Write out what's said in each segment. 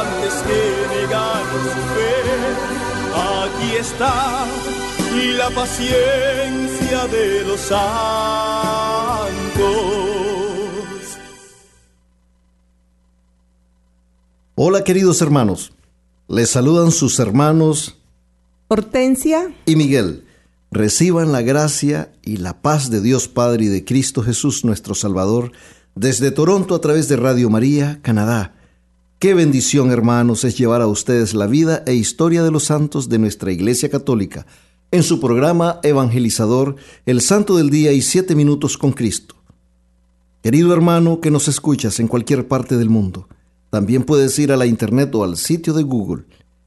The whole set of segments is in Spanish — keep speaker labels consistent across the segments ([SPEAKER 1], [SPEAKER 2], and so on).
[SPEAKER 1] antes que negar su fe. Aquí está la paciencia de los santos.
[SPEAKER 2] Hola queridos hermanos, les saludan sus hermanos
[SPEAKER 3] Hortensia
[SPEAKER 2] y Miguel. Reciban la gracia y la paz de Dios Padre y de Cristo Jesús nuestro Salvador desde Toronto a través de Radio María, Canadá. Qué bendición hermanos es llevar a ustedes la vida e historia de los santos de nuestra Iglesia Católica en su programa evangelizador El Santo del Día y Siete Minutos con Cristo. Querido hermano que nos escuchas en cualquier parte del mundo, también puedes ir a la internet o al sitio de Google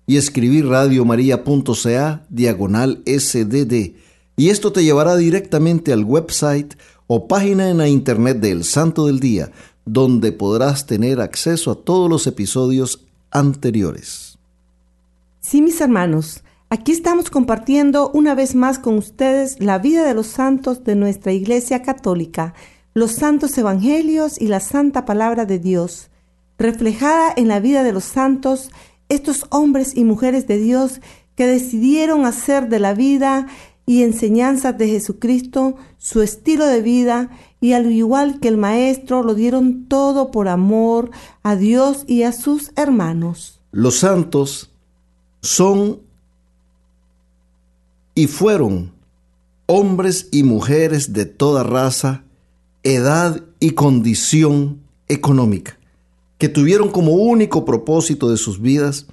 [SPEAKER 2] y escribir radiomaria.ca diagonal sdd y esto te llevará directamente al website o página en la internet del Santo del Día, donde podrás tener acceso a todos los episodios anteriores.
[SPEAKER 3] Sí, mis hermanos, aquí estamos compartiendo una vez más con ustedes la vida de los santos de nuestra Iglesia Católica, los santos evangelios y la santa palabra de Dios, reflejada en la vida de los santos, estos hombres y mujeres de Dios que decidieron hacer de la vida y enseñanzas de Jesucristo su estilo de vida y al igual que el Maestro lo dieron todo por amor a Dios y a sus hermanos.
[SPEAKER 2] Los santos son y fueron hombres y mujeres de toda raza, edad y condición económica, que tuvieron como único propósito de sus vidas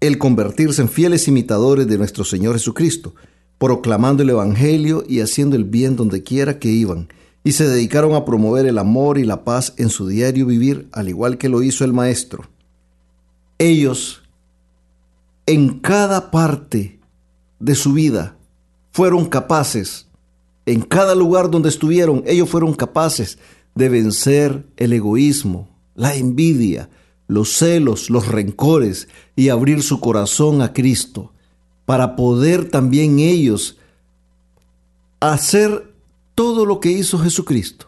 [SPEAKER 2] el convertirse en fieles imitadores de nuestro Señor Jesucristo, proclamando el Evangelio y haciendo el bien donde quiera que iban, y se dedicaron a promover el amor y la paz en su diario vivir, al igual que lo hizo el Maestro. Ellos, en cada parte de su vida, fueron capaces, en cada lugar donde estuvieron, ellos fueron capaces de vencer el egoísmo, la envidia, los celos, los rencores y abrir su corazón a Cristo, para poder también ellos hacer todo lo que hizo Jesucristo,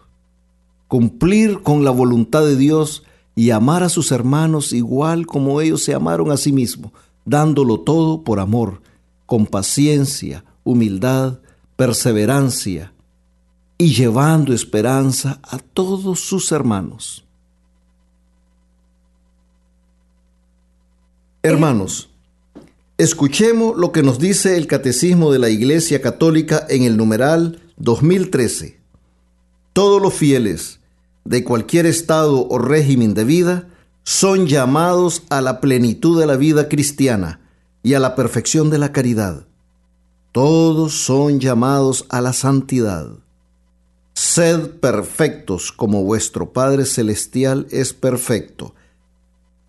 [SPEAKER 2] cumplir con la voluntad de Dios y amar a sus hermanos igual como ellos se amaron a sí mismos, dándolo todo por amor, con paciencia, humildad, perseverancia y llevando esperanza a todos sus hermanos. Hermanos, escuchemos lo que nos dice el Catecismo de la Iglesia Católica en el numeral 2013. Todos los fieles de cualquier estado o régimen de vida son llamados a la plenitud de la vida cristiana y a la perfección de la caridad. Todos son llamados a la santidad. Sed perfectos como vuestro Padre Celestial es perfecto.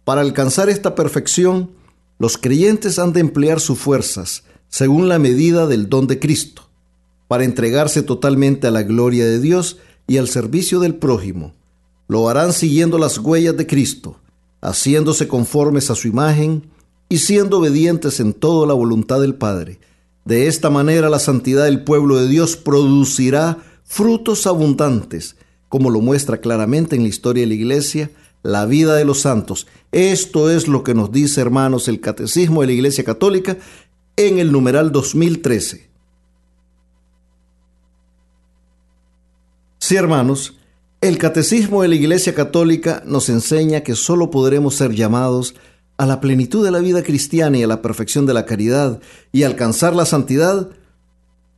[SPEAKER 2] Para alcanzar esta perfección, los creyentes han de emplear sus fuerzas según la medida del don de Cristo, para entregarse totalmente a la gloria de Dios y al servicio del prójimo. Lo harán siguiendo las huellas de Cristo, haciéndose conformes a su imagen y siendo obedientes en toda la voluntad del Padre. De esta manera la santidad del pueblo de Dios producirá frutos abundantes, como lo muestra claramente en la historia de la Iglesia, la vida de los santos. Esto es lo que nos dice, hermanos, el Catecismo de la Iglesia Católica en el numeral 2013. Sí, hermanos, el Catecismo de la Iglesia Católica nos enseña que solo podremos ser llamados a la plenitud de la vida cristiana y a la perfección de la caridad y alcanzar la santidad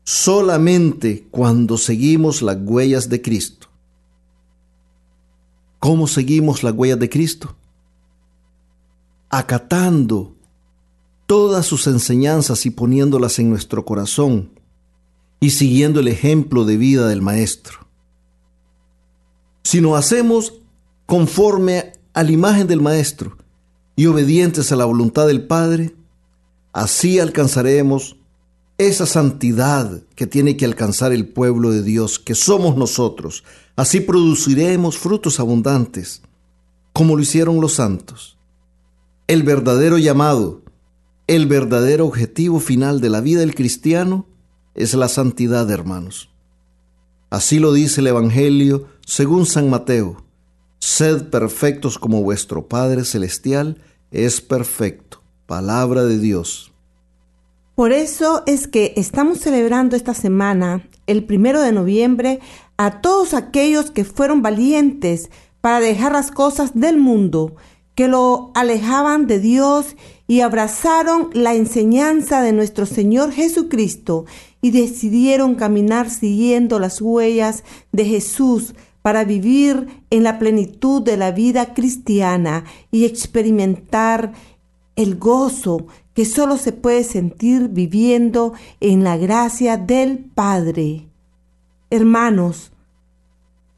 [SPEAKER 2] solamente cuando seguimos las huellas de Cristo. ¿Cómo seguimos las huellas de Cristo? Acatando todas sus enseñanzas y poniéndolas en nuestro corazón y siguiendo el ejemplo de vida del Maestro. Si nos hacemos conforme a la imagen del Maestro y obedientes a la voluntad del Padre, así alcanzaremos esa santidad que tiene que alcanzar el pueblo de Dios, que somos nosotros. Así produciremos frutos abundantes, como lo hicieron los santos. El verdadero llamado, el verdadero objetivo final de la vida del cristiano es la santidad, hermanos. Así lo dice el Evangelio según San Mateo. Sed perfectos como vuestro Padre Celestial es perfecto. Palabra de Dios.
[SPEAKER 3] Por eso es que estamos celebrando esta semana, el primero de noviembre, a todos aquellos que fueron valientes para dejar las cosas del mundo, que lo alejaban de Dios y abrazaron la enseñanza de nuestro Señor Jesucristo y decidieron caminar siguiendo las huellas de Jesús para vivir en la plenitud de la vida cristiana y experimentar el gozo que solo se puede sentir viviendo en la gracia del Padre. Hermanos,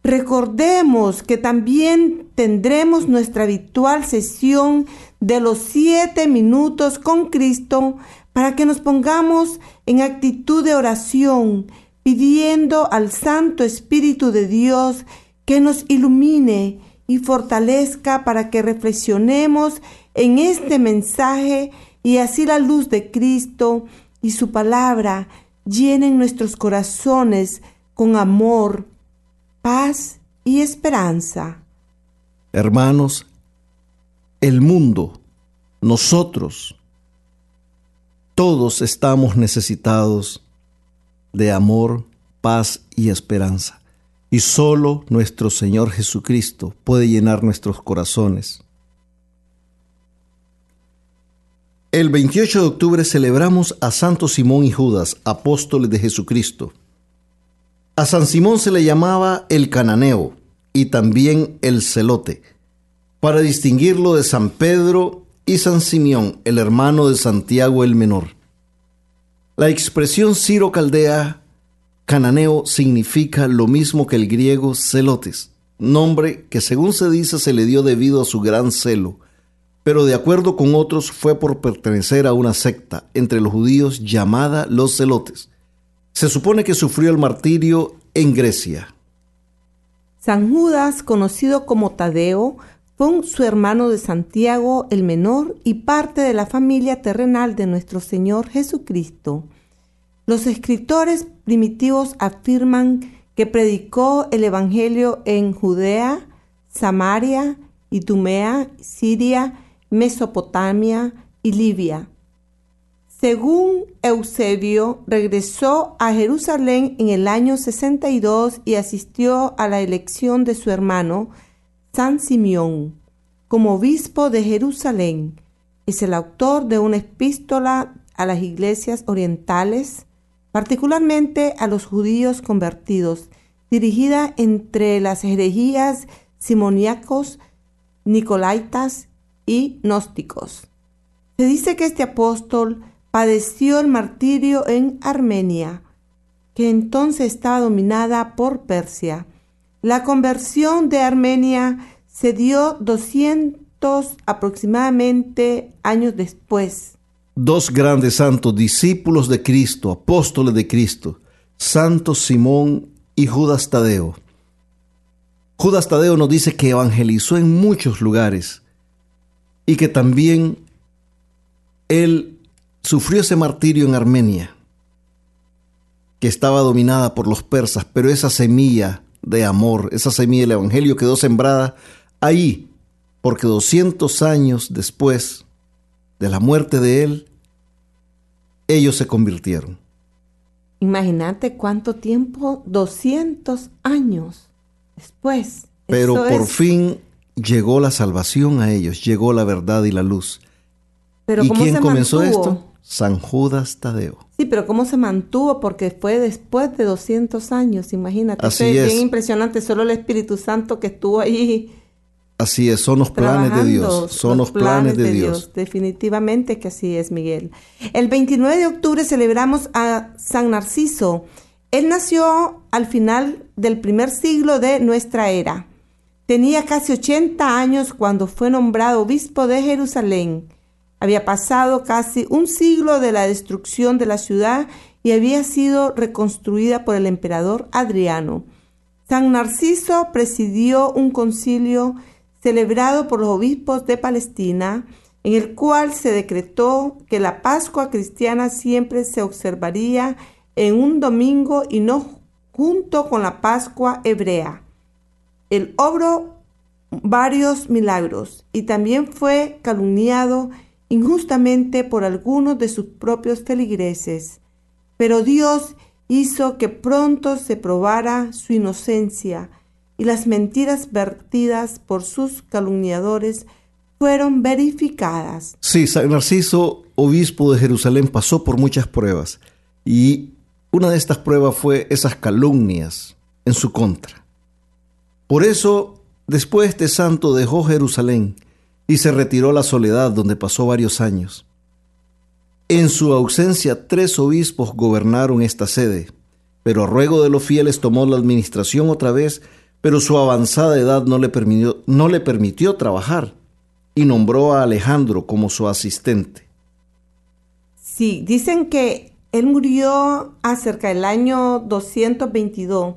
[SPEAKER 3] recordemos que también tendremos nuestra habitual sesión de los siete minutos con Cristo para que nos pongamos en actitud de oración, pidiendo al Santo Espíritu de Dios que nos ilumine y fortalezca para que reflexionemos en este mensaje y así la luz de Cristo y su palabra llenen nuestros corazones con amor, paz y esperanza.
[SPEAKER 2] Hermanos, el mundo, nosotros, todos estamos necesitados de amor, paz y esperanza. Y solo nuestro Señor Jesucristo puede llenar nuestros corazones. El 28 de octubre celebramos a Santo Simón y Judas, apóstoles de Jesucristo. A San Simón se le llamaba el cananeo y también el celote, para distinguirlo de San Pedro y San Simeón, el hermano de Santiago el Menor. La expresión Ciro Caldea cananeo significa lo mismo que el griego celotes, nombre que según se dice se le dio debido a su gran celo, pero de acuerdo con otros fue por pertenecer a una secta entre los judíos llamada los celotes. Se supone que sufrió el martirio en Grecia.
[SPEAKER 3] San Judas, conocido como Tadeo, fue su hermano de Santiago el menor y parte de la familia terrenal de nuestro Señor Jesucristo. Los escritores primitivos afirman que predicó el Evangelio en Judea, Samaria, Idumea, Siria, Mesopotamia y Libia. Según Eusebio, regresó a Jerusalén en el año 62 y asistió a la elección de su hermano, San Simeón como obispo de Jerusalén. Es el autor de una epístola a las iglesias orientales, particularmente a los judíos convertidos, dirigida entre las herejías simoníacos, nicolaitas y gnósticos. Se dice que este apóstol padeció el martirio en Armenia, que entonces estaba dominada por Persia. La conversión de Armenia se dio 200 aproximadamente años después.
[SPEAKER 2] Dos grandes santos, discípulos de Cristo, apóstoles de Cristo, Santo Simón y Judas Tadeo. Judas Tadeo nos dice que evangelizó en muchos lugares y que también él sufrió ese martirio en Armenia, que estaba dominada por los persas, pero esa semilla de amor, esa semilla del Evangelio quedó sembrada ahí, porque 200 años después de la muerte de él, ellos se convirtieron.
[SPEAKER 3] Imagínate cuánto tiempo, 200 años después.
[SPEAKER 2] Pero por fin llegó la salvación a ellos, llegó la verdad y la luz.
[SPEAKER 3] Pero
[SPEAKER 2] ¿Y
[SPEAKER 3] ¿cómo
[SPEAKER 2] quién
[SPEAKER 3] se
[SPEAKER 2] comenzó
[SPEAKER 3] mantuvo?
[SPEAKER 2] esto? San Judas Tadeo.
[SPEAKER 3] Sí, pero ¿cómo se mantuvo? Porque fue después de 200 años, imagínate.
[SPEAKER 2] Así es.
[SPEAKER 3] bien impresionante, solo el Espíritu Santo que estuvo ahí
[SPEAKER 2] Así es, son los planes de. Dios. Son los, planes, de, Dios.
[SPEAKER 3] Definitivamente que así es, Miguel. El 29 de octubre celebramos a San Narciso. Él nació al final del primer siglo de nuestra era. Tenía casi 80 años cuando fue nombrado obispo de Jerusalén. Había pasado casi un siglo de la destrucción de la ciudad y había sido reconstruida por el emperador Adriano. San Narciso presidió un concilio celebrado por los obispos de Palestina, en el cual se decretó que la Pascua cristiana siempre se observaría en un domingo y no junto con la Pascua hebrea. Él obró varios milagros y también fue calumniado injustamente por algunos de sus propios feligreses. Pero Dios hizo que pronto se probara su inocencia y las mentiras vertidas por sus calumniadores fueron verificadas.
[SPEAKER 2] Sí, San Narciso, obispo de Jerusalén, pasó por muchas pruebas. Y una de estas pruebas fue esas calumnias en su contra. Por eso, después este santo dejó Jerusalén y se retiró a la soledad donde pasó varios años. En su ausencia, tres obispos gobernaron esta sede, pero a ruego de los fieles tomó la administración otra vez, pero su avanzada edad no le permitió, no le permitió trabajar y nombró a Alejandro como su asistente.
[SPEAKER 3] Sí, dicen que él murió acerca del año 222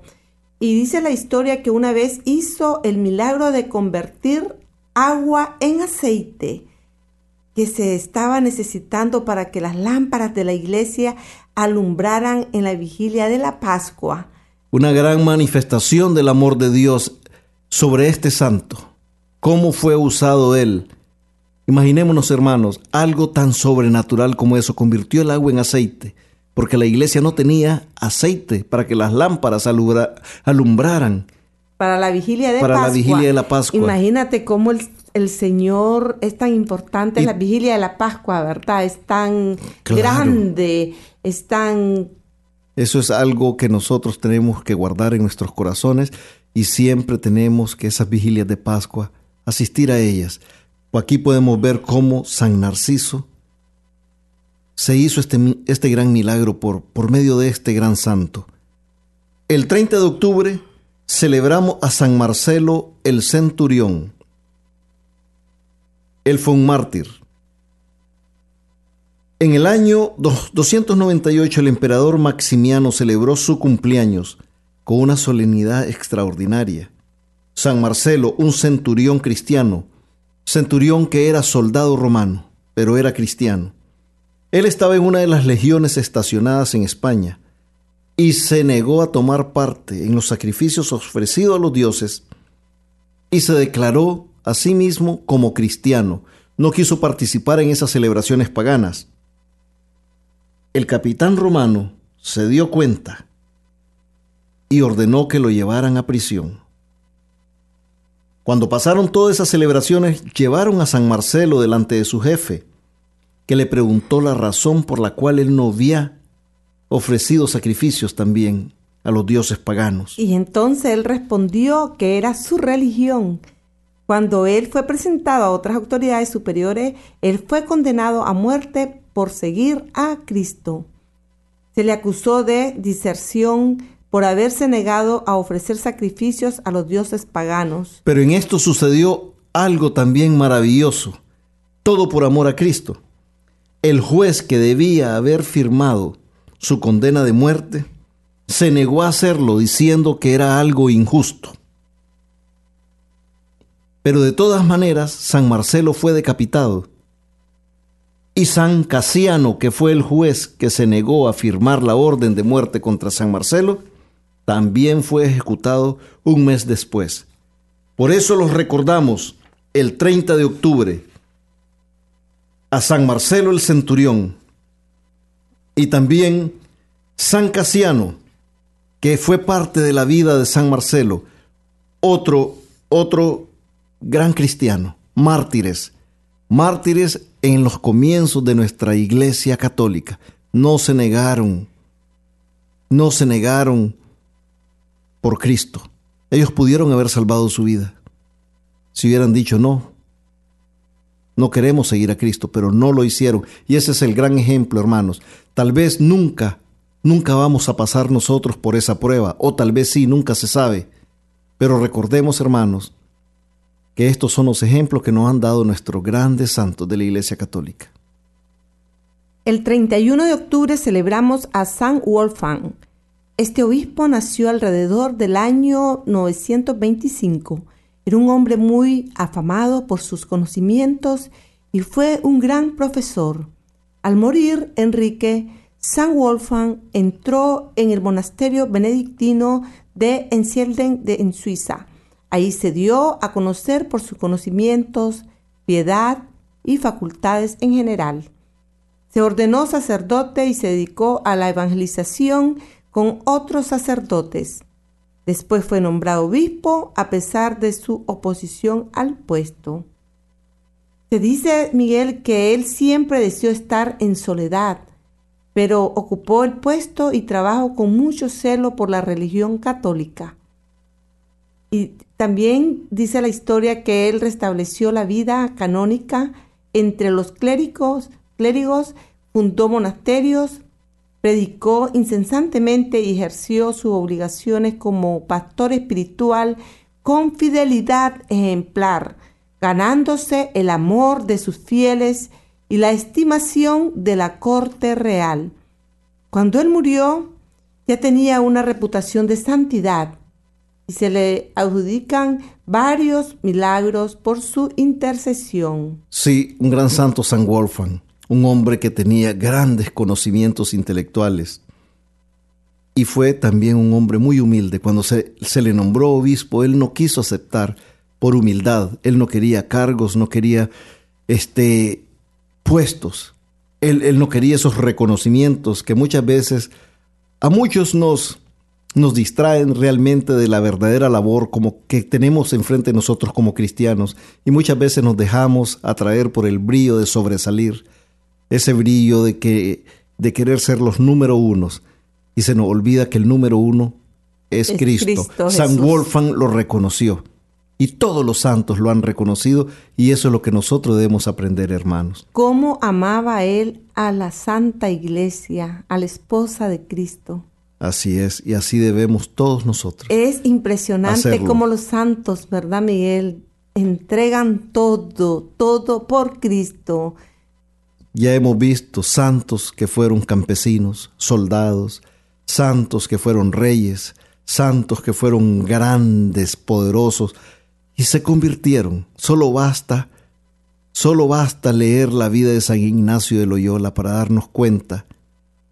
[SPEAKER 3] y dice la historia que una vez hizo el milagro de convertir agua en aceite que se estaba necesitando para que las lámparas de la iglesia alumbraran en la vigilia de la Pascua.
[SPEAKER 2] Una gran manifestación del amor de Dios sobre este santo. ¿Cómo fue usado él? Imaginémonos, hermanos, algo tan sobrenatural como eso convirtió el agua en aceite, porque la iglesia no tenía aceite para que las lámparas alumbra- alumbraran.
[SPEAKER 3] Para la vigilia de
[SPEAKER 2] Para la
[SPEAKER 3] Pascua.
[SPEAKER 2] vigilia de la Pascua.
[SPEAKER 3] Imagínate cómo el, el Señor es tan importante en la vigilia de la Pascua, ¿verdad? Es tan
[SPEAKER 2] Claro.
[SPEAKER 3] grande, es tan
[SPEAKER 2] Eso es algo que nosotros tenemos que guardar en nuestros corazones y siempre tenemos que esas vigilias de Pascua asistir a ellas. Aquí podemos ver cómo San Narciso se hizo este, este gran milagro por, por medio de este gran santo. El 30 de octubre celebramos a San Marcelo el Centurión. Él fue un mártir. En el año dos- 298 el emperador Maximiano celebró su cumpleaños con una solemnidad extraordinaria. San Marcelo, un centurión cristiano, centurión que era soldado romano, pero era cristiano. Él estaba en una de las legiones estacionadas en España y se negó a tomar parte en los sacrificios ofrecidos a los dioses y se declaró a sí mismo como cristiano. No quiso participar en esas celebraciones paganas. El capitán romano se dio cuenta y ordenó que lo llevaran a prisión. Cuando pasaron todas esas celebraciones, llevaron a San Marcelo delante de su jefe, que le preguntó la razón por la cual él no había ofrecido sacrificios también a los dioses paganos.
[SPEAKER 3] Y entonces él respondió que era su religión. Cuando él fue presentado a otras autoridades superiores, él fue condenado a muerte por seguir a Cristo. Se le acusó de diserción por haberse negado a ofrecer sacrificios a los dioses paganos.
[SPEAKER 2] Pero en esto sucedió algo también maravilloso, todo por amor a Cristo. El juez que debía haber firmado su condena de muerte se negó a hacerlo diciendo que era algo injusto. Pero de todas maneras, San Marcelo fue decapitado. Y San Casiano, que fue el juez que se negó a firmar la orden de muerte contra San Marcelo, también fue ejecutado un mes después. Por eso los recordamos el 30 de octubre a San Marcelo el Centurión y también San Casiano, que fue parte de la vida de San Marcelo, otro, otro gran cristiano, mártires, mártires en los comienzos de nuestra iglesia católica no se negaron, no se negaron por Cristo. Ellos pudieron haber salvado su vida si hubieran dicho no. No queremos seguir a Cristo, pero no lo hicieron. Y ese es el gran ejemplo, hermanos. Tal vez nunca, nunca vamos a pasar nosotros por esa prueba, o tal vez sí, nunca se sabe. Pero recordemos, hermanos, que estos son los ejemplos que nos han dado nuestros grandes santos de la Iglesia Católica.
[SPEAKER 3] El 31 de octubre celebramos a San Wolfgang. Este obispo nació alrededor del año 925. Era un hombre muy afamado por sus conocimientos y fue un gran profesor. Al morir Enrique, San Wolfgang entró en el monasterio benedictino de Ensielden de, en Suiza Ahí se dio a conocer por sus conocimientos, piedad y facultades en general. Se ordenó sacerdote y se dedicó a la evangelización con otros sacerdotes. Después fue nombrado obispo a pesar de su oposición al puesto. Se dice, Miguel, que él siempre deseó estar en soledad, pero ocupó el puesto y trabajó con mucho celo por la religión católica. Y también dice la historia que él restableció la vida canónica entre los clérigos, clérigos fundó monasterios, predicó incesantemente y ejerció sus obligaciones como pastor espiritual con fidelidad ejemplar, ganándose el amor de sus fieles y la estimación de la corte real. Cuando él murió, ya tenía una reputación de santidad y se le adjudican varios milagros por su intercesión.
[SPEAKER 2] Sí, un gran santo San Wolfgang, un hombre que tenía grandes conocimientos intelectuales y fue también un hombre muy humilde. Cuando se, se le nombró obispo, él no quiso aceptar por humildad, él no quería cargos, no quería este, puestos, él, él no quería esos reconocimientos que muchas veces a muchos nos nos distraen realmente de la verdadera labor como que tenemos enfrente de nosotros como cristianos. Y muchas veces nos dejamos atraer por el brillo de sobresalir, ese brillo de que de querer ser los número unos y se nos olvida que el número uno es, Cristo. San Wolfgang lo reconoció y todos los santos lo han reconocido y eso es lo que nosotros debemos aprender, hermanos.
[SPEAKER 3] ¿Cómo amaba él a la Santa Iglesia, a la esposa de Cristo?
[SPEAKER 2] Así es, y así debemos todos nosotros.
[SPEAKER 3] Es impresionante cómo los santos, ¿verdad, Miguel? Entregan todo, todo por Cristo.
[SPEAKER 2] Ya hemos visto santos que fueron campesinos, soldados, santos que fueron reyes, santos que fueron grandes, poderosos, y se convirtieron. Solo basta, solo basta leer la vida de San Ignacio de Loyola para darnos cuenta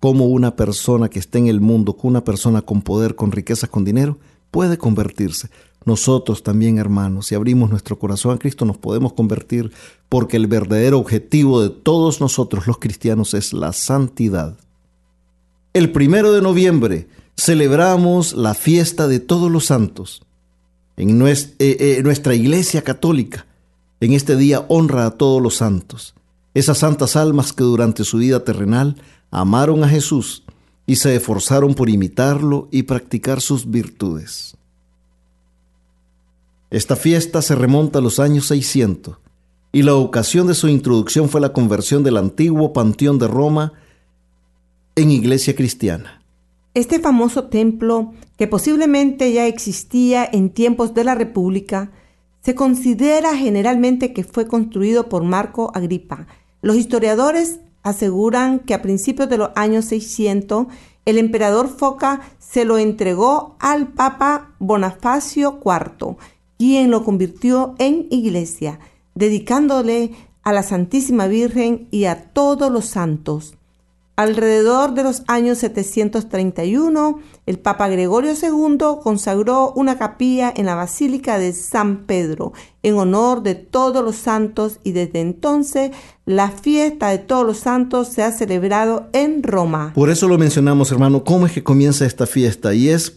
[SPEAKER 2] cómo una persona que esté en el mundo, una persona con poder, con riquezas, con dinero, puede convertirse. Nosotros también, hermanos, si abrimos nuestro corazón a Cristo, nos podemos convertir porque el verdadero objetivo de todos nosotros los cristianos es la santidad. El primero de noviembre celebramos la fiesta de todos los santos. En eh, eh, nuestra iglesia católica, en este día honra a todos los santos, esas santas almas que durante su vida terrenal amaron a Jesús y se esforzaron por imitarlo y practicar sus virtudes. Esta fiesta se remonta a los años 600 y la ocasión de su introducción fue la conversión del antiguo Panteón de Roma en iglesia cristiana.
[SPEAKER 3] Este famoso templo, que posiblemente ya existía en tiempos de la República, se considera generalmente que fue construido por Marco Agripa. Los historiadores aseguran que a principios de los años 600 el emperador Foca se lo entregó al Papa Bonifacio IV, quien lo convirtió en iglesia, dedicándole a la Santísima Virgen y a todos los santos. Alrededor de los años 731, el Papa Gregorio II consagró una capilla en la Basílica de San Pedro en honor de todos los santos y desde entonces la fiesta de todos los santos se ha celebrado en Roma.
[SPEAKER 2] Por eso lo mencionamos, hermano, cómo es que comienza esta fiesta y es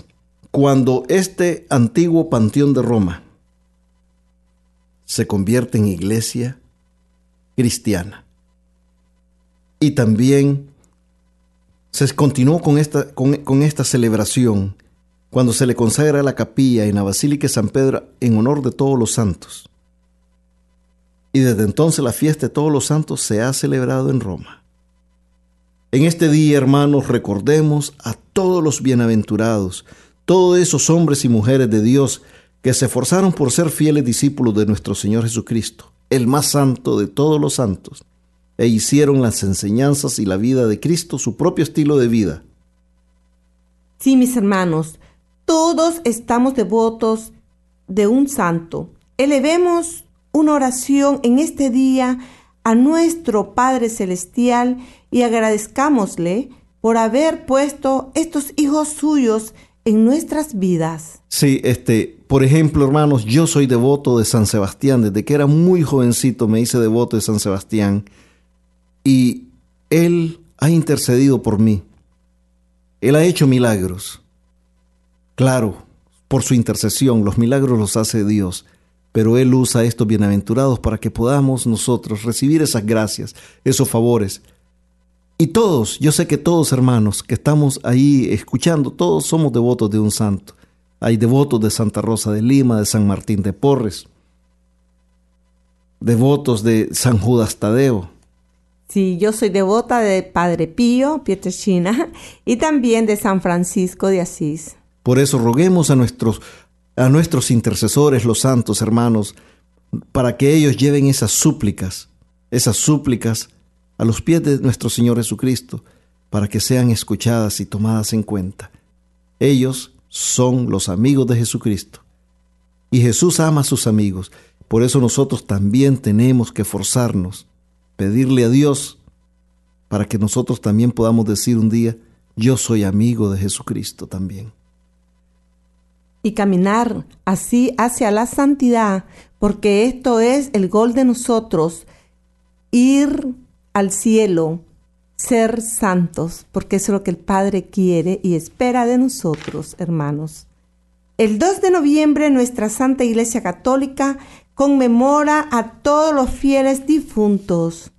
[SPEAKER 2] cuando este antiguo panteón de Roma se convierte en iglesia cristiana. Y también se continuó con esta, con, esta celebración cuando se le consagra la capilla en la Basílica de San Pedro en honor de todos los santos. Y desde entonces la fiesta de todos los santos se ha celebrado en Roma. En este día, hermanos, recordemos a todos los bienaventurados, todos esos hombres y mujeres de Dios que se esforzaron por ser fieles discípulos de nuestro Señor Jesucristo, el más santo de todos los santos e hicieron las enseñanzas y la vida de Cristo su propio estilo de vida.
[SPEAKER 3] Sí, mis hermanos, todos estamos devotos de un santo. Elevemos una oración en este día a nuestro Padre Celestial y agradezcámosle por haber puesto estos hijos suyos en nuestras vidas.
[SPEAKER 2] Sí, este, por ejemplo, hermanos, yo soy devoto de San Sebastián. Desde que era muy jovencito me hice devoto de San Sebastián y Él ha intercedido por mí. Él ha hecho milagros. Claro, por su intercesión, los milagros los hace Dios, pero Él usa estos bienaventurados para que podamos nosotros recibir esas gracias, esos favores. Y todos, yo sé que todos hermanos que estamos ahí escuchando, todos somos devotos de un santo. Hay devotos de Santa Rosa de Lima, de San Martín de Porres, devotos de San Judas Tadeo,
[SPEAKER 3] Sí, yo soy devota de Padre Pío, Pietrechina, y también de San Francisco de Asís.
[SPEAKER 2] Por eso roguemos a nuestros, a nuestros intercesores, los santos hermanos, para que ellos lleven esas súplicas, esas súplicas a los pies de nuestro Señor Jesucristo, para que sean escuchadas y tomadas en cuenta. Ellos son los amigos de Jesucristo. Y Jesús ama a sus amigos. Por eso nosotros también tenemos que forzarnos pedirle a Dios para que nosotros también podamos decir un día, yo soy amigo de Jesucristo también.
[SPEAKER 3] Y caminar así hacia la santidad, porque esto es el gol de nosotros, ir al cielo, ser santos, porque es lo que el Padre quiere y espera de nosotros, hermanos. El 2 de noviembre nuestra Santa Iglesia Católica conmemora a todos los fieles difuntos.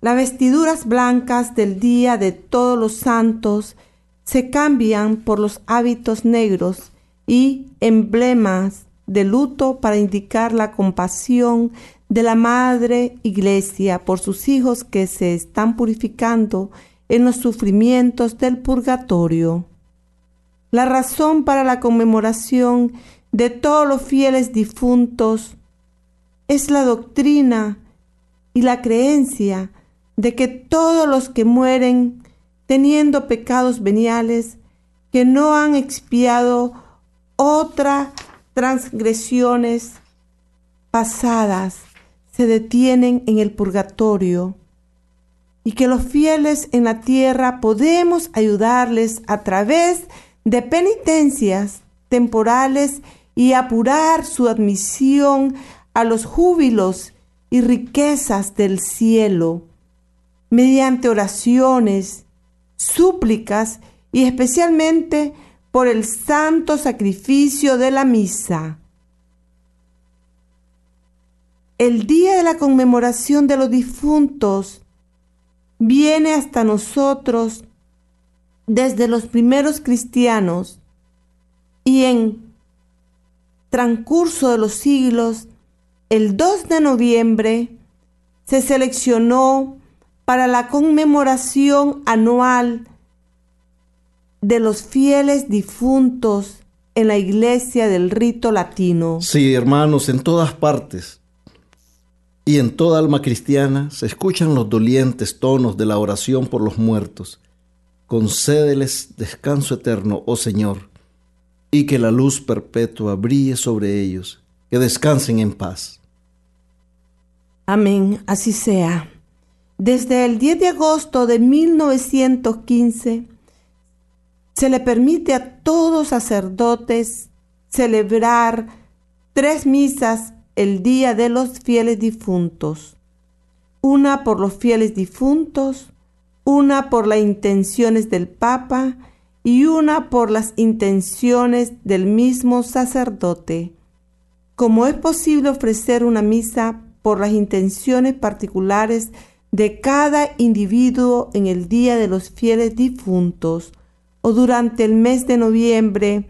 [SPEAKER 3] Las vestiduras blancas del Día de Todos los Santos se cambian por los hábitos negros y emblemas de luto para indicar la compasión de la Madre Iglesia por sus hijos que se están purificando en los sufrimientos del purgatorio. La razón para la conmemoración de todos los fieles difuntos es la doctrina y la creencia de que todos los que mueren teniendo pecados veniales que no han expiado otras transgresiones pasadas se detienen en el purgatorio y que los fieles en la tierra podemos ayudarles a través de penitencias temporales y apurar su admisión a los júbilos y riquezas del cielo, mediante oraciones, súplicas y especialmente por el santo sacrificio de la misa. El día de la conmemoración de los difuntos viene hasta nosotros desde los primeros cristianos y en transcurso de los siglos el 2 de noviembre se seleccionó para la conmemoración anual de los fieles difuntos en la iglesia del rito latino.
[SPEAKER 2] Sí, hermanos, en todas partes y en toda alma cristiana se escuchan los dolientes tonos de la oración por los muertos. Concédeles descanso eterno, oh Señor, y que la luz perpetua brille sobre ellos, que descansen en paz.
[SPEAKER 3] Amén, así sea. Desde el 10 de agosto de 1915 se le permite a todos sacerdotes celebrar tres misas el día de los fieles difuntos. Una por los fieles difuntos, una por las intenciones del Papa y una por las intenciones del mismo sacerdote. Como es posible ofrecer una misa por las intenciones particulares de cada individuo en el Día de los Fieles Difuntos o durante el mes de noviembre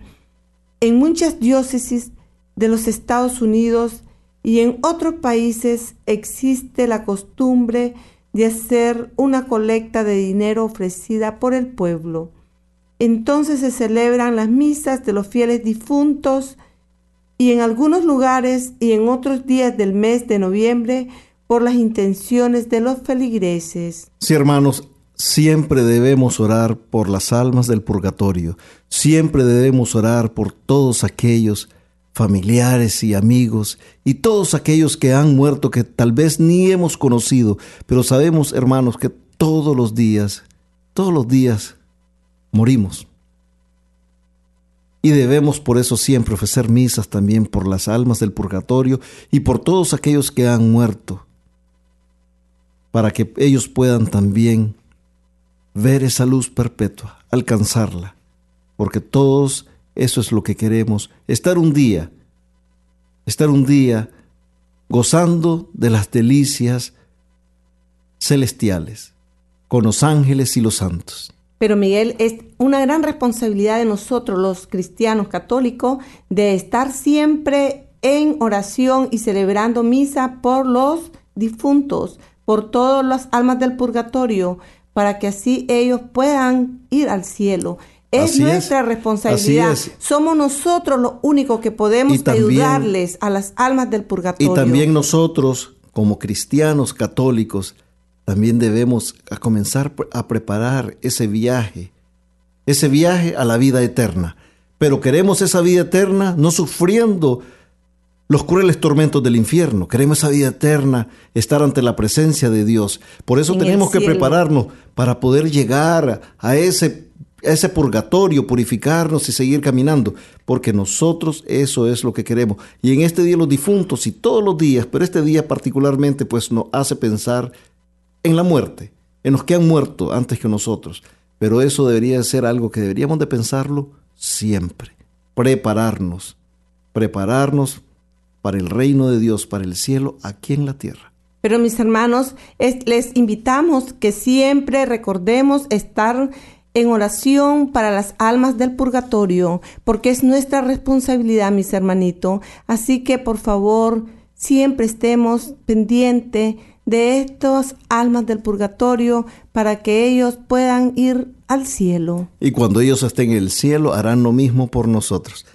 [SPEAKER 3] en muchas diócesis de los Estados Unidos y en otros países existe la costumbre de hacer una colecta de dinero ofrecida por el pueblo. Entonces se celebran las misas de los fieles difuntos y en algunos lugares y en otros días del mes de noviembre por las intenciones de los feligreses.
[SPEAKER 2] Sí, hermanos, siempre debemos orar por las almas del purgatorio, siempre debemos orar por todos aquellos familiares y amigos y todos aquellos que han muerto que tal vez ni hemos conocido, pero sabemos, hermanos, que todos los días, todos los días morimos. Y debemos por eso siempre ofrecer misas también por las almas del purgatorio y por todos aquellos que han muerto, para que ellos puedan también ver esa luz perpetua, alcanzarla, porque todos eso es lo que queremos, estar un día, estar un día gozando de las delicias celestiales, con los ángeles y los santos.
[SPEAKER 3] Pero Miguel, es una gran responsabilidad de nosotros los cristianos católicos de estar siempre en oración y celebrando misa por los difuntos, por todas las almas del purgatorio, para que así ellos puedan ir al cielo. Es nuestra responsabilidad. Somos nosotros los únicos que podemos ayudarles a las almas del purgatorio.
[SPEAKER 2] Y también nosotros, como cristianos católicos, también debemos comenzar a preparar ese viaje, ese viaje a la vida eterna. Pero queremos esa vida eterna no sufriendo los crueles tormentos del infierno. Queremos esa vida eterna, estar ante la presencia de Dios. Por eso tenemos que prepararnos para poder llegar a ese ese purgatorio, purificarnos y seguir caminando, porque nosotros eso es lo que queremos. Y en este día los difuntos y todos los días, pero este día particularmente, pues nos hace pensar en la muerte, en los que han muerto antes que nosotros. Pero eso debería ser algo que deberíamos de pensarlo siempre. Prepararnos, prepararnos para el reino de Dios, para el cielo aquí en la tierra.
[SPEAKER 3] Pero mis hermanos, les invitamos que siempre recordemos estar en oración para las almas del purgatorio, porque es nuestra responsabilidad, mis hermanitos. Así que por favor, siempre estemos pendientes de estas almas del purgatorio para que ellos puedan ir al cielo.
[SPEAKER 2] Y cuando ellos estén en el cielo, harán lo mismo por nosotros.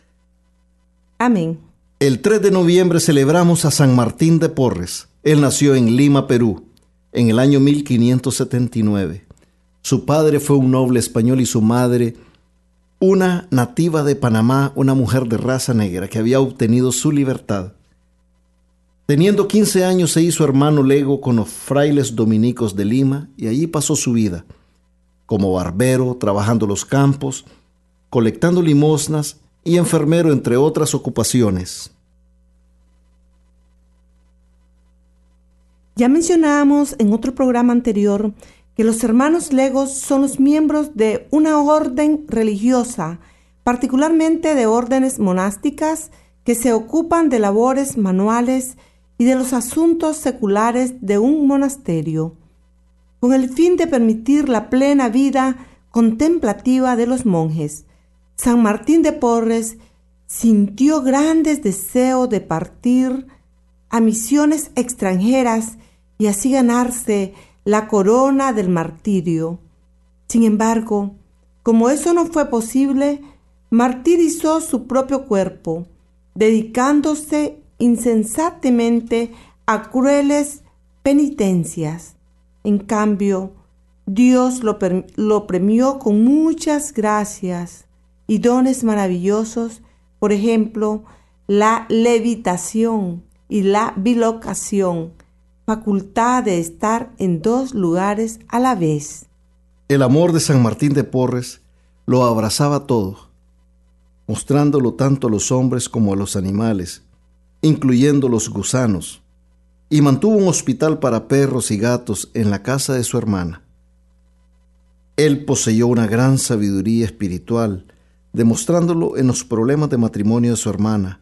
[SPEAKER 3] Amén.
[SPEAKER 2] El 3 de noviembre celebramos a San Martín de Porres. Él nació en Lima, Perú, en el año 1579. Su padre fue un noble español y su madre una nativa de Panamá, una mujer de raza negra que había obtenido su libertad. Teniendo 15 años se hizo hermano lego con los frailes dominicos de Lima y allí pasó su vida, como barbero, trabajando los campos, colectando limosnas y enfermero, entre otras ocupaciones.
[SPEAKER 3] Ya mencionábamos en otro programa anterior que los hermanos legos son los miembros de una orden religiosa, particularmente de órdenes monásticas que se ocupan de labores manuales y de los asuntos seculares de un monasterio, con el fin de permitir la plena vida contemplativa de los monjes. San Martín de Porres sintió grandes deseos de partir a misiones extranjeras y así ganarse la corona del martirio. Sin embargo, como eso no fue posible, martirizó su propio cuerpo, dedicándose insensatemente a crueles penitencias. En cambio, Dios lo, lo, premió con muchas gracias y dones maravillosos, por ejemplo, la levitación y la bilocación, facultad de estar en dos lugares a la vez.
[SPEAKER 2] El amor de San Martín de Porres lo abrazaba todo, mostrándolo tanto a los hombres como a los animales, incluyendo los gusanos, y mantuvo un hospital para perros y gatos en la casa de su hermana. Él poseyó una gran sabiduría espiritual, demostrándolo en los problemas de matrimonio de su hermana,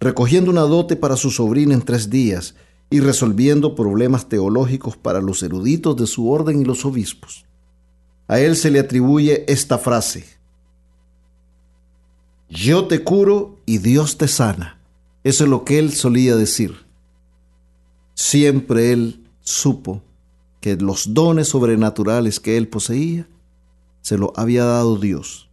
[SPEAKER 2] recogiendo una dote para su sobrina en tres días y resolviendo problemas teológicos para los eruditos de su orden y los obispos. A él se le atribuye esta frase, yo te curo y Dios te sana. Eso es lo que él solía decir. Siempre él supo que los dones sobrenaturales que él poseía se lo había dado Dios.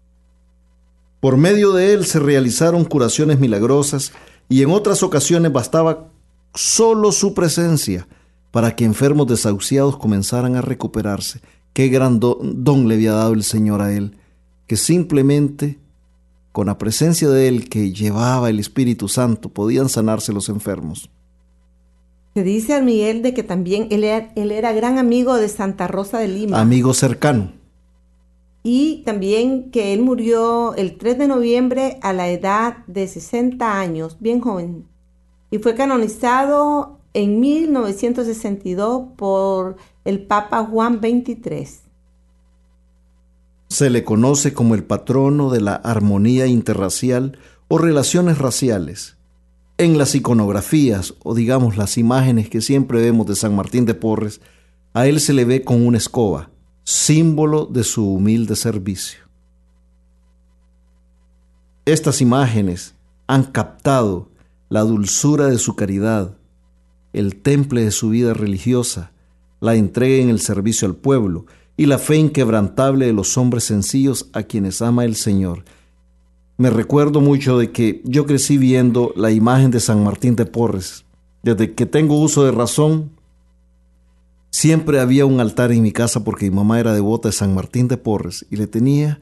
[SPEAKER 2] Por medio de él se realizaron curaciones milagrosas y en otras ocasiones bastaba solo su presencia para que enfermos desahuciados comenzaran a recuperarse. Qué gran don le había dado el Señor a él, que simplemente con la presencia de él que llevaba el Espíritu Santo podían sanarse los enfermos.
[SPEAKER 3] Se dice a Miguel de que también él era, él era gran amigo de Santa Rosa de Lima.
[SPEAKER 2] Amigo cercano.
[SPEAKER 3] Y también que él murió el 3 de noviembre a la edad de 60 años, bien joven. Y fue canonizado en 1962 por el Papa Juan XXIII.
[SPEAKER 2] Se le conoce como el patrono de la armonía interracial o relaciones raciales. En las iconografías, o digamos las imágenes que siempre vemos de San Martín de Porres, a él se le ve con una escoba, símbolo de su humilde servicio. Estas imágenes han captado la dulzura de su caridad, el temple de su vida religiosa, la entrega en el servicio al pueblo y la fe inquebrantable de los hombres sencillos a quienes ama el Señor. Me recuerdo mucho de que yo crecí viendo la imagen de San Martín de Porres. Desde que tengo uso de razón, Siempre había un altar en mi casa porque mi mamá era devota de San Martín de Porres y le tenía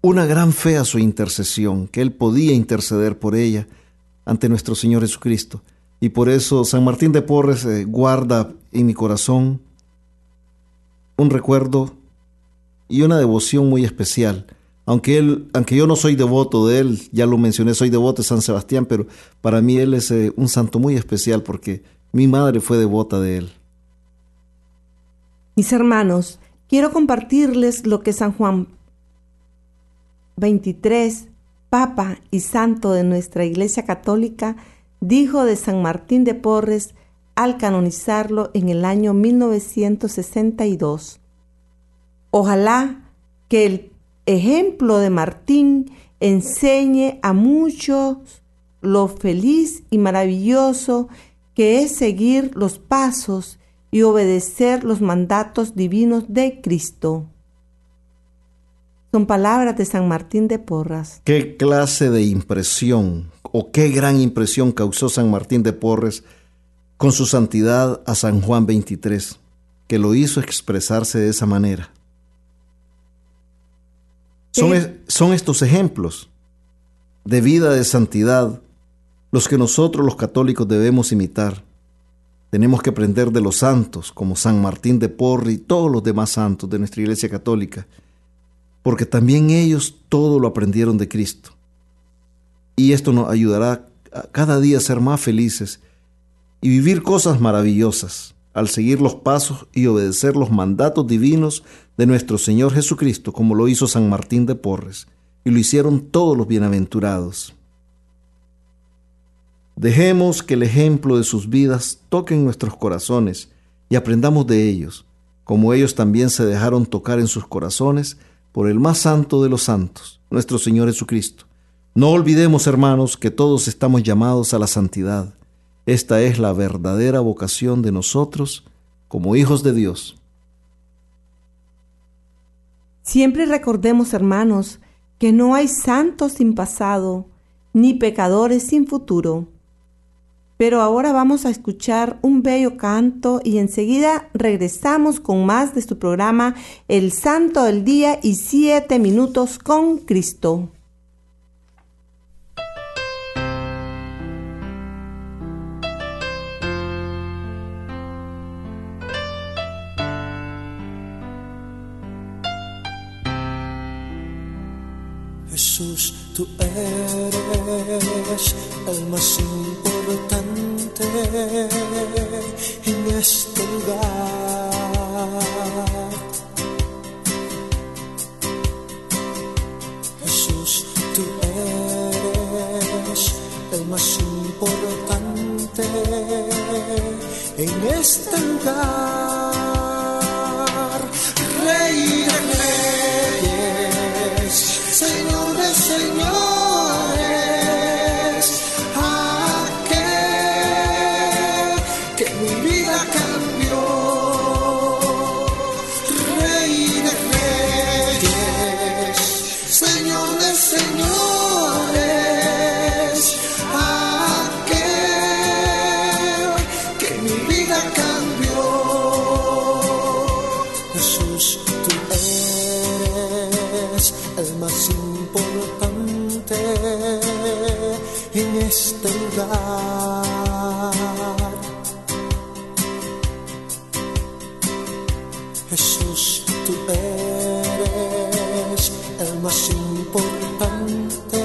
[SPEAKER 2] una gran fe a su intercesión, que él podía interceder por ella ante nuestro Señor Jesucristo. Y por eso San Martín de Porres eh, guarda en mi corazón un recuerdo y una devoción muy especial. Aunque, él, aunque yo no soy devoto de él, ya lo mencioné, soy devoto de San Sebastián, pero para mí él es eh, un santo muy especial porque mi madre fue devota de él.
[SPEAKER 3] Mis hermanos, quiero compartirles lo que San Juan 23, Papa y Santo de nuestra Iglesia Católica, dijo de San Martín de Porres al canonizarlo en el año 1962. Ojalá que el ejemplo de Martín enseñe a muchos lo feliz y maravilloso que es seguir los pasos y obedecer los mandatos divinos de Cristo. Son palabras de San Martín de Porras.
[SPEAKER 2] ¿Qué clase de impresión o qué gran impresión causó San Martín de Porres con su santidad a San Juan 23, que lo hizo expresarse de esa manera? Son, son estos ejemplos de vida de santidad los que nosotros los católicos debemos imitar tenemos que aprender de los santos, como San Martín de Porre y todos los demás santos de nuestra Iglesia Católica, porque también ellos todo lo aprendieron de Cristo. Y esto nos ayudará cada día a ser más felices y vivir cosas maravillosas al seguir los pasos y obedecer los mandatos divinos de nuestro Señor Jesucristo, como lo hizo San Martín de Porres, y lo hicieron todos los bienaventurados. Dejemos que el ejemplo de sus vidas toque en nuestros corazones y aprendamos de ellos, como ellos también se dejaron tocar en sus corazones por el más santo de los santos, nuestro Señor Jesucristo. No olvidemos, hermanos, que todos estamos llamados a la santidad. Esta es la verdadera vocación de nosotros como hijos de Dios.
[SPEAKER 3] Siempre recordemos, hermanos, que no hay santos sin pasado, ni pecadores sin futuro. Pero ahora vamos a escuchar un bello canto y enseguida regresamos con más de su programa El Santo del Día y Siete Minutos con Cristo.
[SPEAKER 1] Jesús, tú eres el más importante en importante.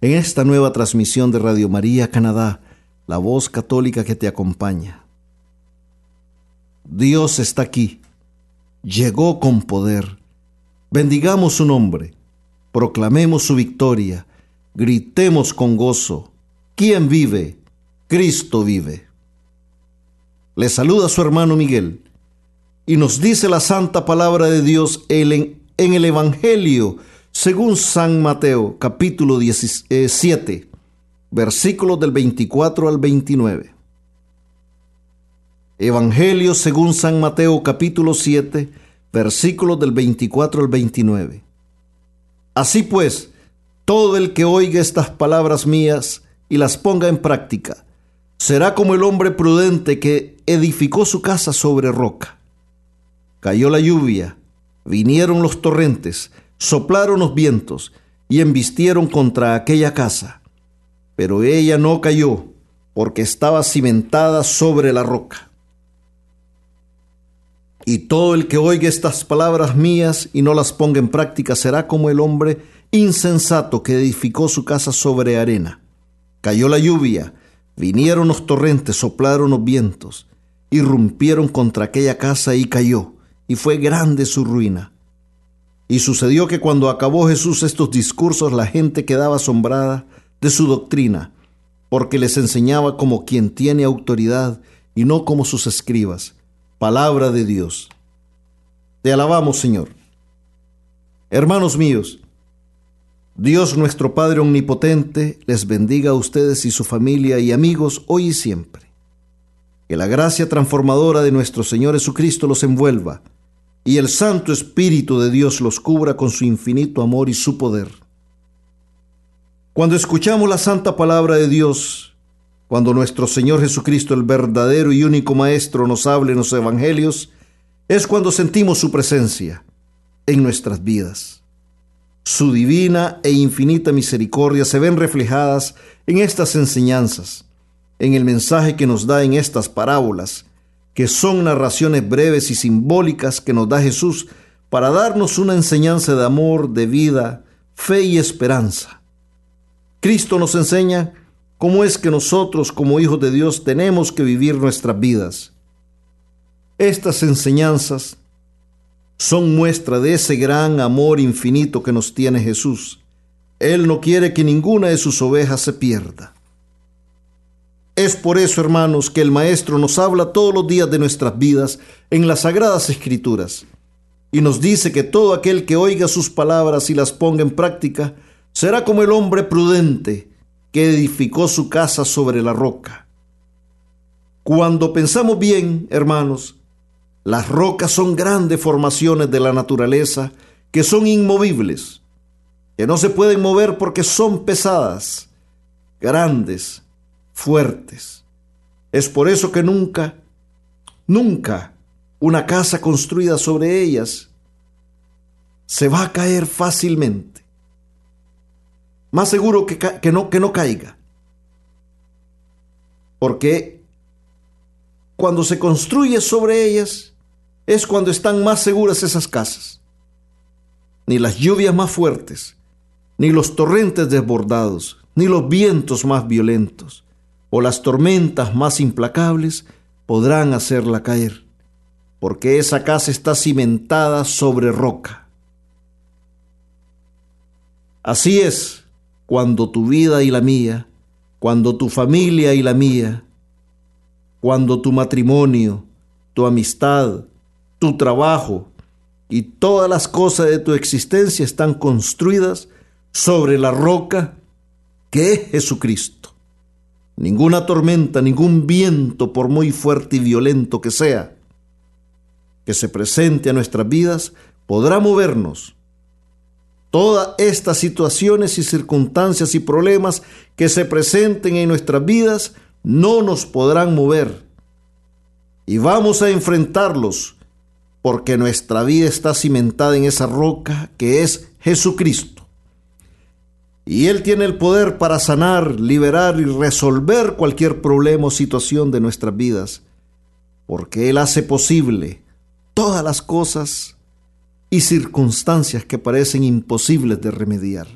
[SPEAKER 2] en esta nueva transmisión de Radio María Canadá, la voz católica que te acompaña. Dios está aquí, llegó con poder. Bendigamos su nombre, proclamemos su victoria, gritemos con gozo. ¿Quién vive? Cristo vive. Le saluda su hermano Miguel y nos dice la santa palabra de Dios en el Evangelio según San Mateo capítulo 17, versículos del 24 al 29. Evangelio según San Mateo capítulo 7, versículos del 24 al 29. Así pues, todo el que oiga estas palabras mías y las ponga en práctica, será como el hombre prudente que edificó su casa sobre roca. Cayó la lluvia, vinieron los torrentes, soplaron los vientos y embistieron contra aquella casa. Pero ella no cayó, porque estaba cimentada sobre la roca. Y todo el que oiga estas palabras mías y no las ponga en práctica será como el hombre insensato que edificó su casa sobre arena. Cayó la lluvia, vinieron los torrentes, soplaron los vientos, irrumpieron contra aquella casa y cayó, y fue grande su ruina. Y sucedió que cuando acabó Jesús estos discursos, la gente quedaba asombrada de su doctrina, porque les enseñaba como quien tiene autoridad y no como sus escribas. Palabra de Dios. Te alabamos, Señor. Hermanos míos, Dios nuestro Padre Omnipotente les bendiga a ustedes y su familia y amigos hoy y siempre. Que la gracia transformadora de nuestro Señor Jesucristo los envuelva y el Santo Espíritu de Dios los cubra con su infinito amor y su poder. Cuando escuchamos la santa palabra de Dios, cuando nuestro Señor Jesucristo, el verdadero y único Maestro, nos hable en los Evangelios, es cuando sentimos su presencia en nuestras vidas. Su divina e infinita misericordia se ven reflejadas en estas enseñanzas, en el mensaje que nos da en estas parábolas, que son narraciones breves y simbólicas que nos da Jesús para darnos una enseñanza de amor, de vida, fe y esperanza. Cristo nos enseña cómo es que nosotros como hijos de Dios tenemos que vivir nuestras vidas. Estas enseñanzas son muestra de ese gran amor infinito que nos tiene Jesús. Él no quiere que ninguna de sus ovejas se pierda. Es por eso, hermanos, que el Maestro nos habla todos los días de nuestras vidas en las sagradas escrituras y nos dice que todo aquel que oiga sus palabras y las ponga en práctica será como el hombre prudente que edificó su casa sobre la roca. Cuando pensamos bien, hermanos, las rocas son grandes formaciones de la naturaleza que son inmovibles, que no se pueden mover porque son pesadas, grandes, fuertes. Es por eso que nunca, nunca una casa construida sobre ellas se va a caer fácilmente. Más seguro que, que, no, que no caiga. Porque cuando se construye sobre ellas es cuando están más seguras esas casas. Ni las lluvias más fuertes, ni los torrentes desbordados, ni los vientos más violentos, o las tormentas más implacables podrán hacerla caer, porque esa casa está cimentada sobre roca. Así es cuando tu vida y la mía, cuando tu familia y la mía, cuando tu matrimonio, tu amistad, tu trabajo y todas las cosas de tu existencia están construidas sobre la roca que es Jesucristo. Ninguna tormenta, ningún viento, por muy fuerte y violento que sea, que se presente a nuestras vidas, podrá movernos. Todas estas situaciones y circunstancias y problemas que se presenten en nuestras vidas no nos podrán mover. Y vamos a enfrentarlos porque nuestra vida está cimentada en esa roca que es Jesucristo. Y Él tiene el poder para sanar, liberar y resolver cualquier problema o situación de nuestras vidas, porque Él hace posible todas las cosas y circunstancias que parecen imposibles de remediar.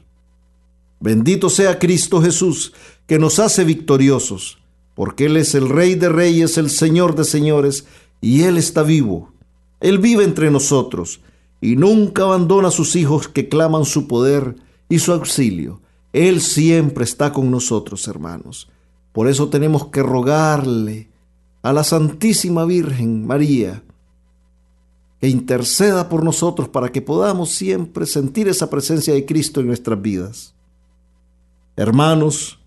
[SPEAKER 2] Bendito sea Cristo Jesús, que nos hace victoriosos, porque Él es el Rey de Reyes, el Señor de Señores, y Él está vivo. Él vive entre nosotros, y nunca abandona a sus hijos que claman su poder y su auxilio. Él siempre está con nosotros, hermanos. Por eso tenemos que rogarle a la Santísima Virgen María que interceda por nosotros para que podamos siempre sentir esa presencia de Cristo en nuestras vidas. Hermanos,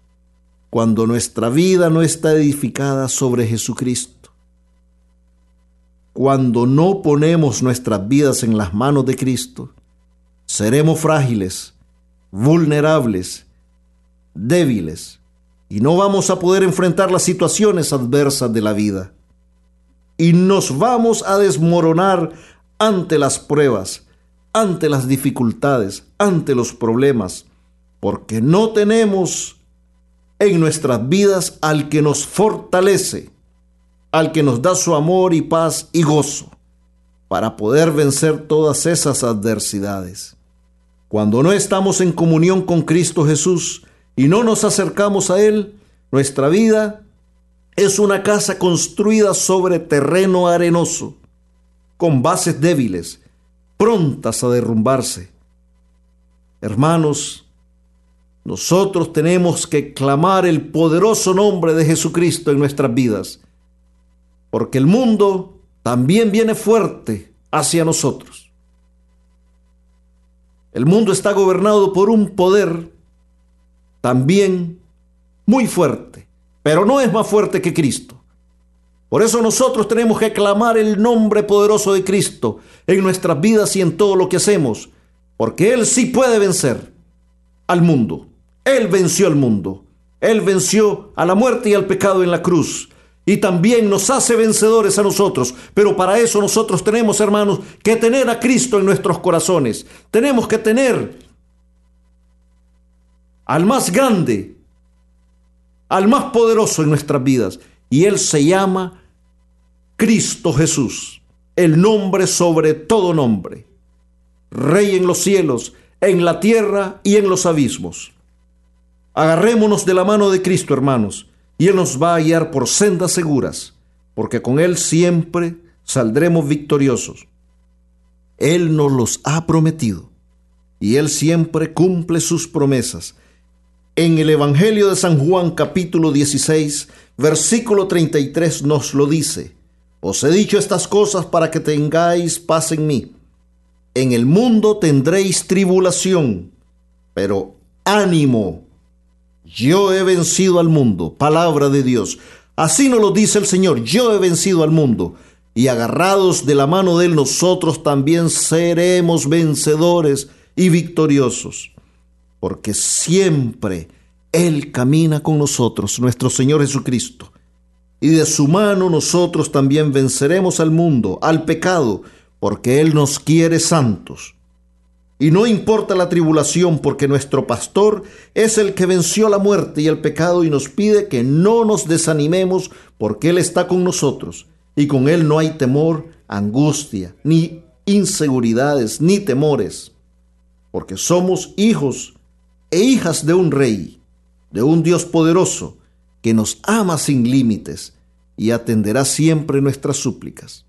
[SPEAKER 2] cuando nuestra vida no está edificada sobre Jesucristo, cuando no ponemos nuestras vidas en las manos de Cristo, seremos frágiles vulnerables, débiles, y no vamos a poder enfrentar las situaciones adversas de la vida. Y nos vamos a desmoronar ante las pruebas, ante las dificultades, ante los problemas, porque no tenemos en nuestras vidas al que nos fortalece, al que nos da su amor y paz y gozo, para poder vencer todas esas adversidades. Cuando no estamos en comunión con Cristo Jesús y no nos acercamos a Él, nuestra vida es una casa construida sobre terreno arenoso, con bases débiles, prontas a derrumbarse. Hermanos, nosotros tenemos que clamar el poderoso nombre de Jesucristo en nuestras vidas, porque el mundo también viene fuerte hacia nosotros. El mundo está gobernado por un poder también muy fuerte, pero no es más fuerte que Cristo. Por eso nosotros tenemos que clamar el nombre poderoso de Cristo en nuestras vidas y en todo lo que hacemos, porque Él sí puede vencer al mundo. Él venció al mundo. Él venció a la muerte y al pecado en la cruz y también nos hace vencedores a nosotros. Pero para eso nosotros tenemos, hermanos, que tener a Cristo en nuestros corazones. Tenemos que tener al más grande, al más poderoso en nuestras vidas. Y Él se llama Cristo Jesús, el nombre sobre todo nombre. Rey en los cielos, en la tierra y en los abismos. Agarrémonos de la mano de Cristo, hermanos y Él nos va a guiar por sendas seguras, porque con Él siempre saldremos victoriosos. Él nos los ha prometido y Él siempre cumple sus promesas. En el Evangelio de San Juan capítulo 16, versículo 33 nos lo dice. Os he dicho estas cosas para que tengáis paz en mí. En el mundo tendréis tribulación, pero ánimo, yo he vencido al mundo, palabra de Dios. Así nos lo dice el Señor, yo he vencido al mundo. Y agarrados de la mano de Él, nosotros también seremos vencedores y victoriosos. Porque siempre Él camina con nosotros, nuestro Señor Jesucristo. Y de su mano nosotros también venceremos al mundo, al pecado, porque Él nos quiere santos. Y no importa la tribulación, porque nuestro pastor es el que venció la muerte y el pecado y nos pide que no nos desanimemos, porque Él está con nosotros. Y con Él no hay temor, angustia, ni inseguridades, ni temores, porque somos hijos e hijas de un rey, de un Dios poderoso, que nos ama sin límites y atenderá siempre nuestras súplicas.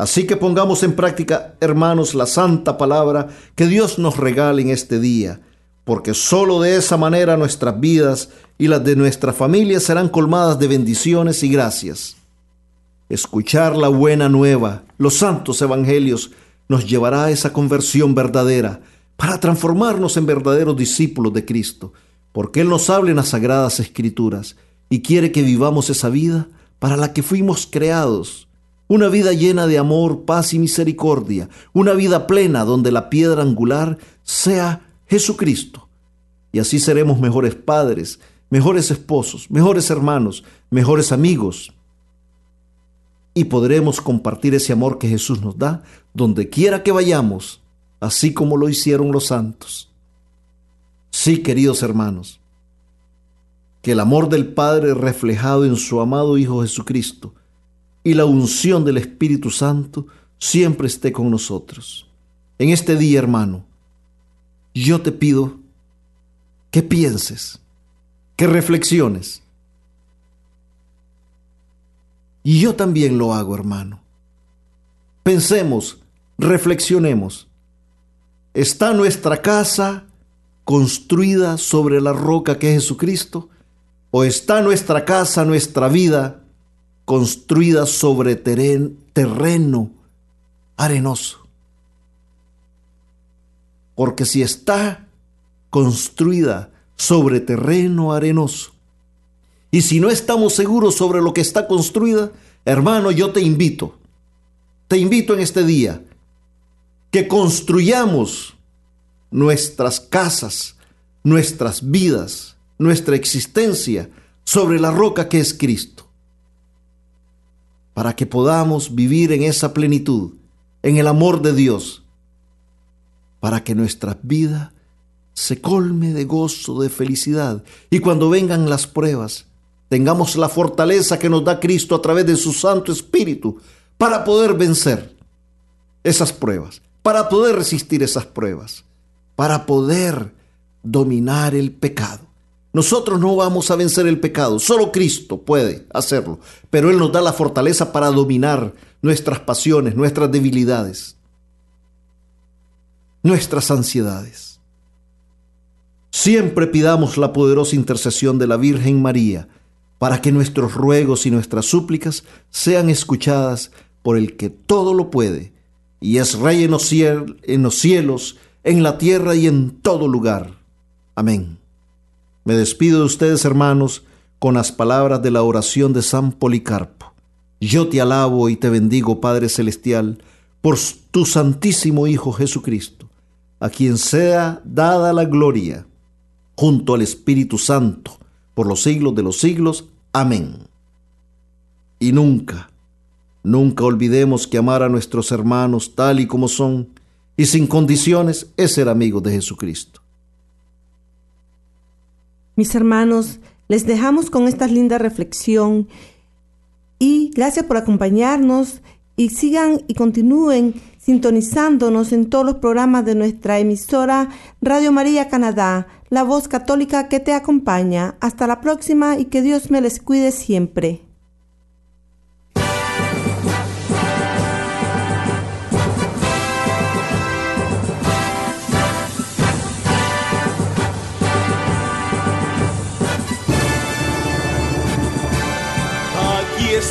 [SPEAKER 2] Así que pongamos en práctica, hermanos, la santa palabra que Dios nos regala en este día, porque sólo de esa manera nuestras vidas y las de nuestra familia serán colmadas de bendiciones y gracias. Escuchar la buena nueva, los santos evangelios, nos llevará a esa conversión verdadera para transformarnos en verdaderos discípulos de Cristo, porque Él nos habla en las sagradas escrituras y quiere que vivamos esa vida para la que fuimos creados una vida llena de amor, paz y misericordia, una vida plena donde la piedra angular sea Jesucristo. Y así seremos mejores padres, mejores esposos, mejores hermanos, mejores amigos. Y podremos compartir ese amor que Jesús nos da donde quiera que vayamos, así como lo hicieron los santos. Sí, queridos hermanos, que el amor del Padre reflejado en su amado Hijo Jesucristo y la unción del Espíritu Santo siempre esté con nosotros. En este día, hermano, yo te pido que pienses, que reflexiones. Y yo también lo hago, hermano. Pensemos, reflexionemos. ¿Está nuestra casa construida sobre la roca que es Jesucristo? ¿O está nuestra casa, nuestra vida, construida sobre terreno arenoso. Porque si está construida sobre terreno arenoso, y si no estamos seguros sobre lo que está construida, hermano, yo te invito, te invito en este día, que construyamos nuestras casas, nuestras vidas, nuestra existencia sobre la roca que es Cristo para que podamos vivir en esa plenitud, en el amor de Dios, para que nuestra vida se colme de gozo, de felicidad, y cuando vengan las pruebas, tengamos la fortaleza que nos da Cristo a través de su Santo Espíritu para poder vencer esas pruebas, para poder resistir esas pruebas, para poder dominar el pecado. Nosotros no vamos a vencer el pecado, solo Cristo puede hacerlo, pero Él nos da la fortaleza para dominar nuestras pasiones, nuestras debilidades, nuestras ansiedades. Siempre pidamos la poderosa intercesión de la Virgen María para que nuestros ruegos y nuestras súplicas sean escuchadas por el que todo lo puede y es Rey en los, cielos, en la tierra y en todo lugar. Amén. Me despido de ustedes, hermanos, con las palabras de la oración de San Policarpo. Yo te alabo y te bendigo, Padre Celestial, por tu Santísimo Hijo Jesucristo, a quien sea dada la gloria, junto al Espíritu Santo, por los siglos de los siglos. Amén. Y nunca, nunca olvidemos que amar a nuestros hermanos tal y como son y sin condiciones es ser amigos de Jesucristo.
[SPEAKER 3] Mis hermanos, les dejamos con esta linda reflexión y gracias por acompañarnos y sigan y continúen sintonizándonos en todos los programas de nuestra emisora Radio María Canadá, la voz católica que te acompaña. Hasta la próxima y que Dios me les cuide siempre.